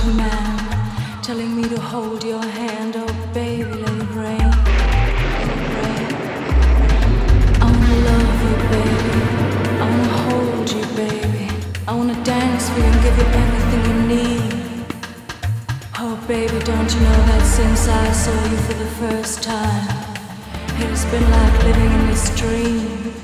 command, telling me to hold your hand. Oh, baby, let it rain. Let it rain. I wanna love you, baby. I wanna hold you, baby. I wanna dance for you and give you everything you need. Oh, baby, don't you know that since I saw you for the first time, it has been like living in this dream.